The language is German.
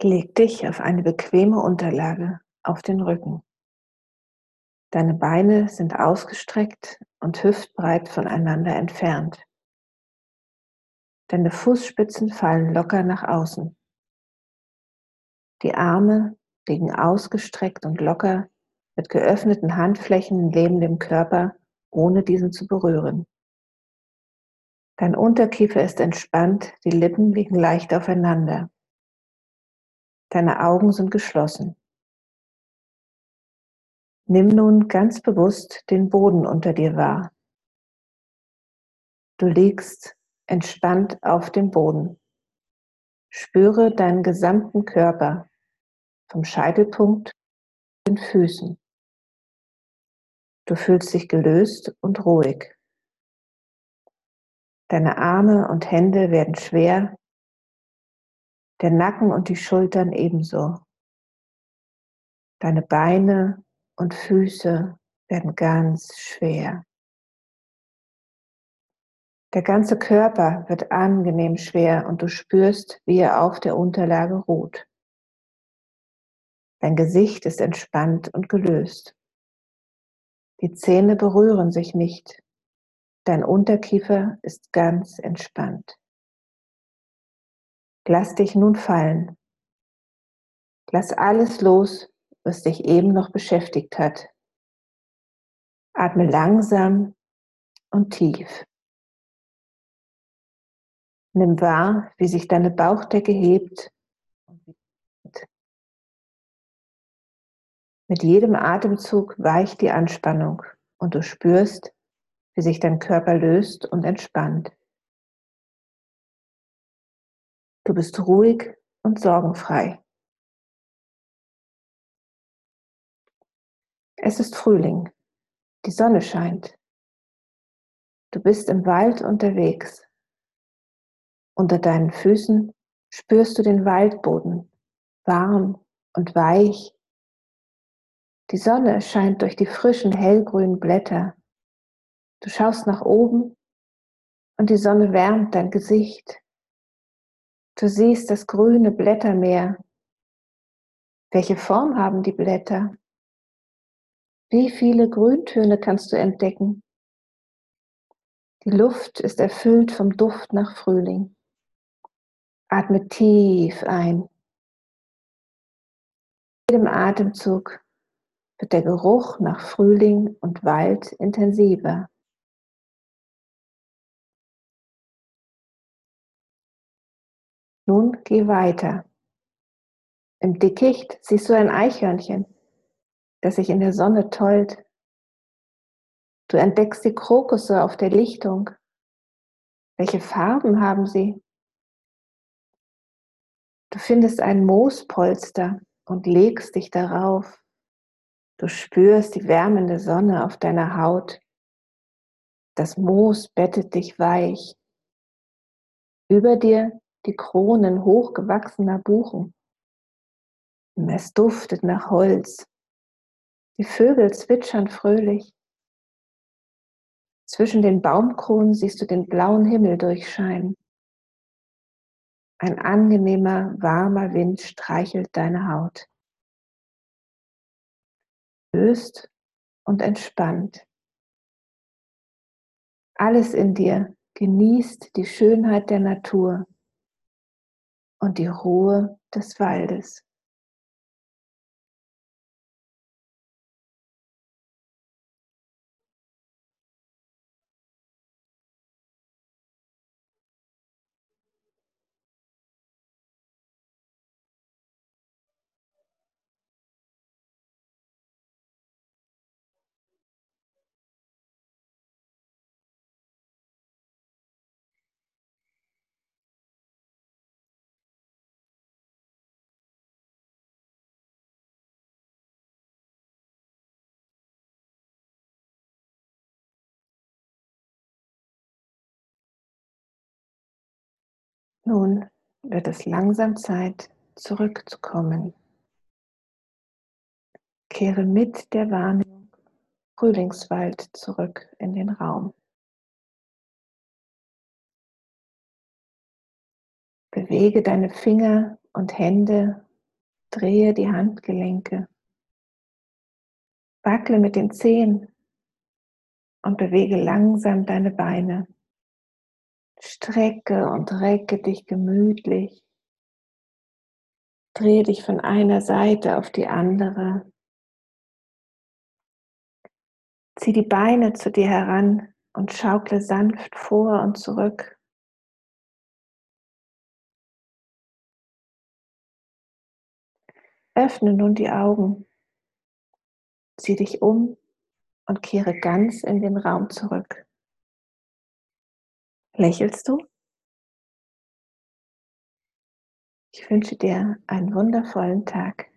Leg dich auf eine bequeme Unterlage auf den Rücken. Deine Beine sind ausgestreckt und hüftbreit voneinander entfernt. Deine Fußspitzen fallen locker nach außen. Die Arme liegen ausgestreckt und locker mit geöffneten Handflächen neben dem Körper, ohne diesen zu berühren. Dein Unterkiefer ist entspannt, die Lippen liegen leicht aufeinander. Deine Augen sind geschlossen. Nimm nun ganz bewusst den Boden unter dir wahr. Du liegst entspannt auf dem Boden. Spüre deinen gesamten Körper vom Scheitelpunkt den Füßen. Du fühlst dich gelöst und ruhig. Deine Arme und Hände werden schwer, der Nacken und die Schultern ebenso. Deine Beine und Füße werden ganz schwer. Der ganze Körper wird angenehm schwer und du spürst, wie er auf der Unterlage ruht. Dein Gesicht ist entspannt und gelöst. Die Zähne berühren sich nicht. Dein Unterkiefer ist ganz entspannt. Lass dich nun fallen. Lass alles los, was dich eben noch beschäftigt hat. Atme langsam und tief. Nimm wahr, wie sich deine Bauchdecke hebt. Mit jedem Atemzug weicht die Anspannung und du spürst, wie sich dein Körper löst und entspannt. Du bist ruhig und sorgenfrei. Es ist Frühling. Die Sonne scheint. Du bist im Wald unterwegs. Unter deinen Füßen spürst du den Waldboden, warm und weich. Die Sonne scheint durch die frischen hellgrünen Blätter. Du schaust nach oben und die Sonne wärmt dein Gesicht. Du siehst das grüne Blättermeer. Welche Form haben die Blätter? Wie viele Grüntöne kannst du entdecken? Die Luft ist erfüllt vom Duft nach Frühling. Atme tief ein. Mit jedem Atemzug wird der Geruch nach Frühling und Wald intensiver. Nun geh weiter. Im Dickicht siehst du ein Eichhörnchen das sich in der Sonne tollt. Du entdeckst die Krokusse auf der Lichtung. Welche Farben haben sie? Du findest ein Moospolster und legst dich darauf. Du spürst die wärmende Sonne auf deiner Haut. Das Moos bettet dich weich. Über dir die Kronen hochgewachsener Buchen. Es duftet nach Holz. Die Vögel zwitschern fröhlich. Zwischen den Baumkronen siehst du den blauen Himmel durchscheinen. Ein angenehmer, warmer Wind streichelt deine Haut. Löst und entspannt. Alles in dir genießt die Schönheit der Natur und die Ruhe des Waldes. Nun wird es langsam Zeit, zurückzukommen. Kehre mit der Wahrnehmung Frühlingswald zurück in den Raum. Bewege deine Finger und Hände Drehe die Handgelenke. Wackle mit den Zehen und bewege langsam deine Beine. Strecke und recke dich gemütlich. Drehe dich von einer Seite auf die andere. Zieh die Beine zu dir heran und schaukle sanft vor und zurück. Öffne nun die Augen. Zieh dich um und kehre ganz in den Raum zurück. Lächelst du? Ich wünsche dir einen wundervollen Tag.